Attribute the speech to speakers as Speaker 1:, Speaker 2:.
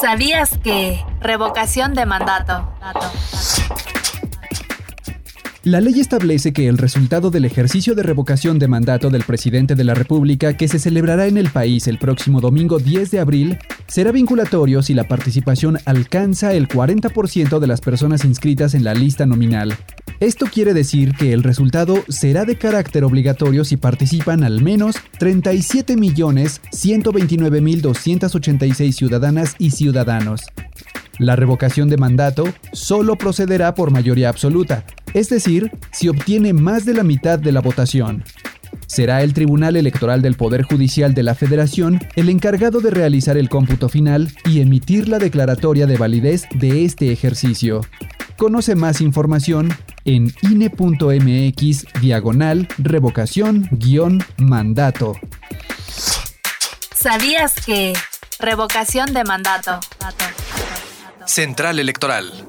Speaker 1: ¿Sabías que revocación de mandato?
Speaker 2: La ley establece que el resultado del ejercicio de revocación de mandato del presidente de la República, que se celebrará en el país el próximo domingo 10 de abril, será vinculatorio si la participación alcanza el 40% de las personas inscritas en la lista nominal. Esto quiere decir que el resultado será de carácter obligatorio si participan al menos 37.129.286 ciudadanas y ciudadanos. La revocación de mandato solo procederá por mayoría absoluta, es decir, si obtiene más de la mitad de la votación. Será el Tribunal Electoral del Poder Judicial de la Federación el encargado de realizar el cómputo final y emitir la declaratoria de validez de este ejercicio. Conoce más información en ine.mx diagonal revocación guion mandato.
Speaker 1: ¿Sabías que revocación de mandato?
Speaker 3: Central Electoral.